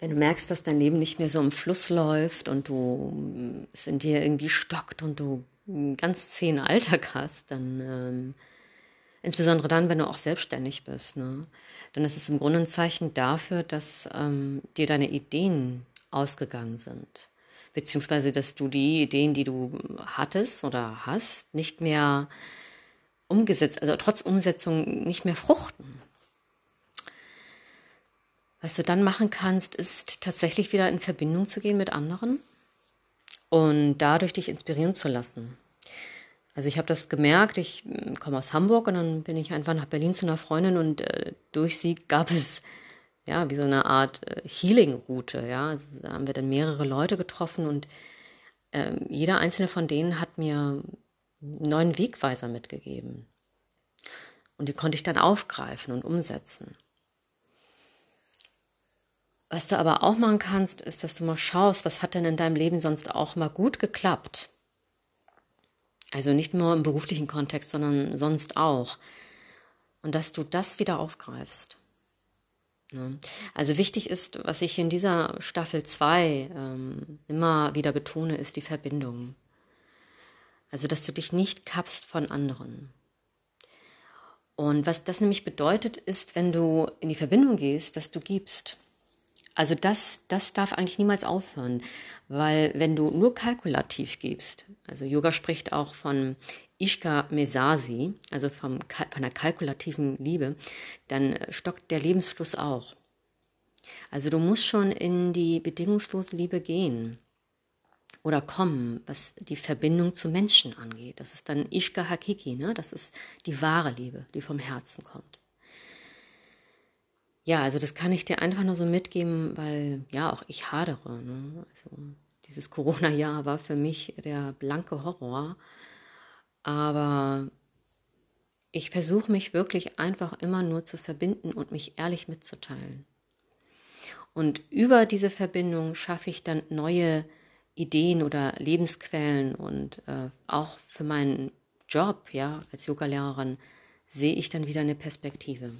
wenn du merkst, dass dein Leben nicht mehr so im Fluss läuft und du es in dir irgendwie stockt und du einen ganz zähen Alltag hast, dann ähm, insbesondere dann, wenn du auch selbstständig bist, ne, dann ist es im Grunde ein Zeichen dafür, dass ähm, dir deine Ideen ausgegangen sind. Beziehungsweise, dass du die Ideen, die du hattest oder hast, nicht mehr umgesetzt, also trotz Umsetzung nicht mehr fruchten. Was du dann machen kannst, ist tatsächlich wieder in Verbindung zu gehen mit anderen und dadurch dich inspirieren zu lassen. Also ich habe das gemerkt, ich hm, komme aus Hamburg und dann bin ich einfach nach Berlin zu einer Freundin und äh, durch sie gab es ja wie so eine Art äh, Healing-Route. Ja, also da haben wir dann mehrere Leute getroffen und äh, jeder einzelne von denen hat mir einen neuen Wegweiser mitgegeben. Und die konnte ich dann aufgreifen und umsetzen. Was du aber auch machen kannst, ist, dass du mal schaust, was hat denn in deinem Leben sonst auch mal gut geklappt. Also nicht nur im beruflichen Kontext, sondern sonst auch. Und dass du das wieder aufgreifst. Also wichtig ist, was ich in dieser Staffel 2 ähm, immer wieder betone, ist die Verbindung. Also dass du dich nicht kappst von anderen. Und was das nämlich bedeutet, ist, wenn du in die Verbindung gehst, dass du gibst. Also das, das darf eigentlich niemals aufhören, weil wenn du nur kalkulativ gibst, also Yoga spricht auch von Ishka Mesasi, also vom, von der kalkulativen Liebe, dann stockt der Lebensfluss auch. Also du musst schon in die bedingungslose Liebe gehen oder kommen, was die Verbindung zu Menschen angeht. Das ist dann Ishka Hakiki, ne? das ist die wahre Liebe, die vom Herzen kommt ja, also das kann ich dir einfach nur so mitgeben, weil ja, auch ich hadere. Ne? Also dieses Corona-Jahr war für mich der blanke Horror. Aber ich versuche mich wirklich einfach immer nur zu verbinden und mich ehrlich mitzuteilen. Und über diese Verbindung schaffe ich dann neue Ideen oder Lebensquellen und äh, auch für meinen Job, ja, als Yogalehrerin sehe ich dann wieder eine Perspektive.